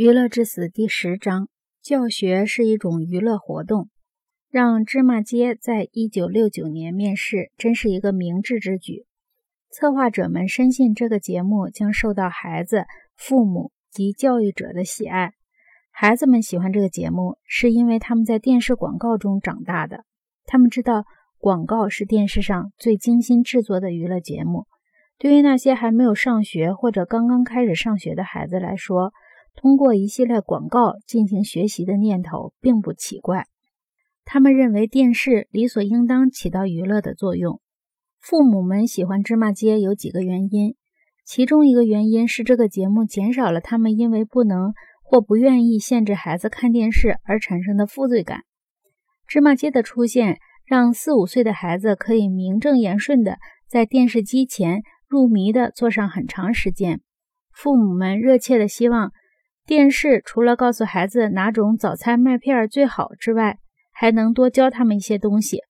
娱乐至死第十章：教学是一种娱乐活动。让芝麻街在一九六九年面世，真是一个明智之举。策划者们深信这个节目将受到孩子、父母及教育者的喜爱。孩子们喜欢这个节目，是因为他们在电视广告中长大的。他们知道，广告是电视上最精心制作的娱乐节目。对于那些还没有上学或者刚刚开始上学的孩子来说，通过一系列广告进行学习的念头并不奇怪。他们认为电视理所应当起到娱乐的作用。父母们喜欢芝麻街有几个原因，其中一个原因是这个节目减少了他们因为不能或不愿意限制孩子看电视而产生的负罪感。芝麻街的出现让四五岁的孩子可以名正言顺地在电视机前入迷地坐上很长时间。父母们热切地希望。电视除了告诉孩子哪种早餐麦片最好之外，还能多教他们一些东西。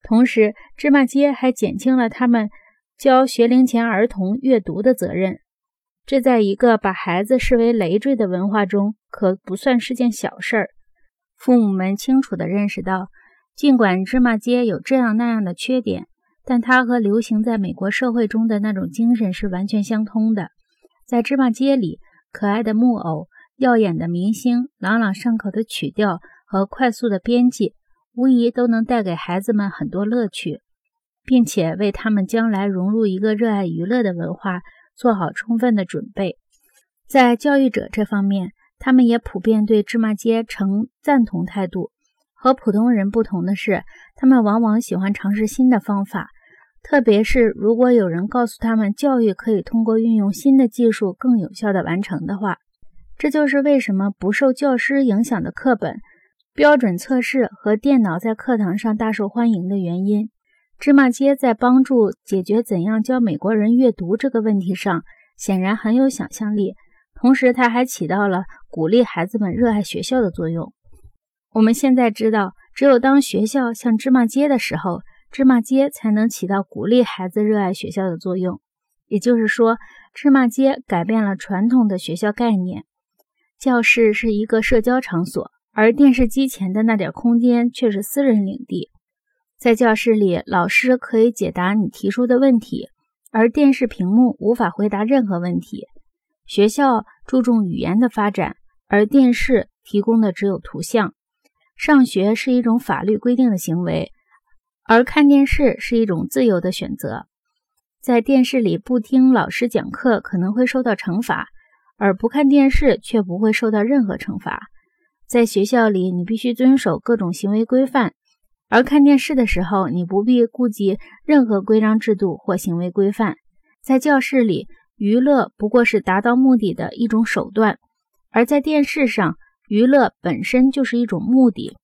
同时，芝麻街还减轻了他们教学龄前儿童阅读的责任。这在一个把孩子视为累赘的文化中，可不算是件小事儿。父母们清楚地认识到，尽管芝麻街有这样那样的缺点，但它和流行在美国社会中的那种精神是完全相通的。在芝麻街里，可爱的木偶。耀眼的明星、朗朗上口的曲调和快速的编辑，无疑都能带给孩子们很多乐趣，并且为他们将来融入一个热爱娱乐的文化做好充分的准备。在教育者这方面，他们也普遍对芝麻街呈赞同态度。和普通人不同的是，他们往往喜欢尝试新的方法，特别是如果有人告诉他们教育可以通过运用新的技术更有效地完成的话。这就是为什么不受教师影响的课本、标准测试和电脑在课堂上大受欢迎的原因。芝麻街在帮助解决怎样教美国人阅读这个问题上，显然很有想象力。同时，它还起到了鼓励孩子们热爱学校的作用。我们现在知道，只有当学校像芝麻街的时候，芝麻街才能起到鼓励孩子热爱学校的作用。也就是说，芝麻街改变了传统的学校概念。教室是一个社交场所，而电视机前的那点空间却是私人领地。在教室里，老师可以解答你提出的问题，而电视屏幕无法回答任何问题。学校注重语言的发展，而电视提供的只有图像。上学是一种法律规定的行为，而看电视是一种自由的选择。在电视里不听老师讲课，可能会受到惩罚。而不看电视却不会受到任何惩罚。在学校里，你必须遵守各种行为规范；而看电视的时候，你不必顾及任何规章制度或行为规范。在教室里，娱乐不过是达到目的的一种手段；而在电视上，娱乐本身就是一种目的。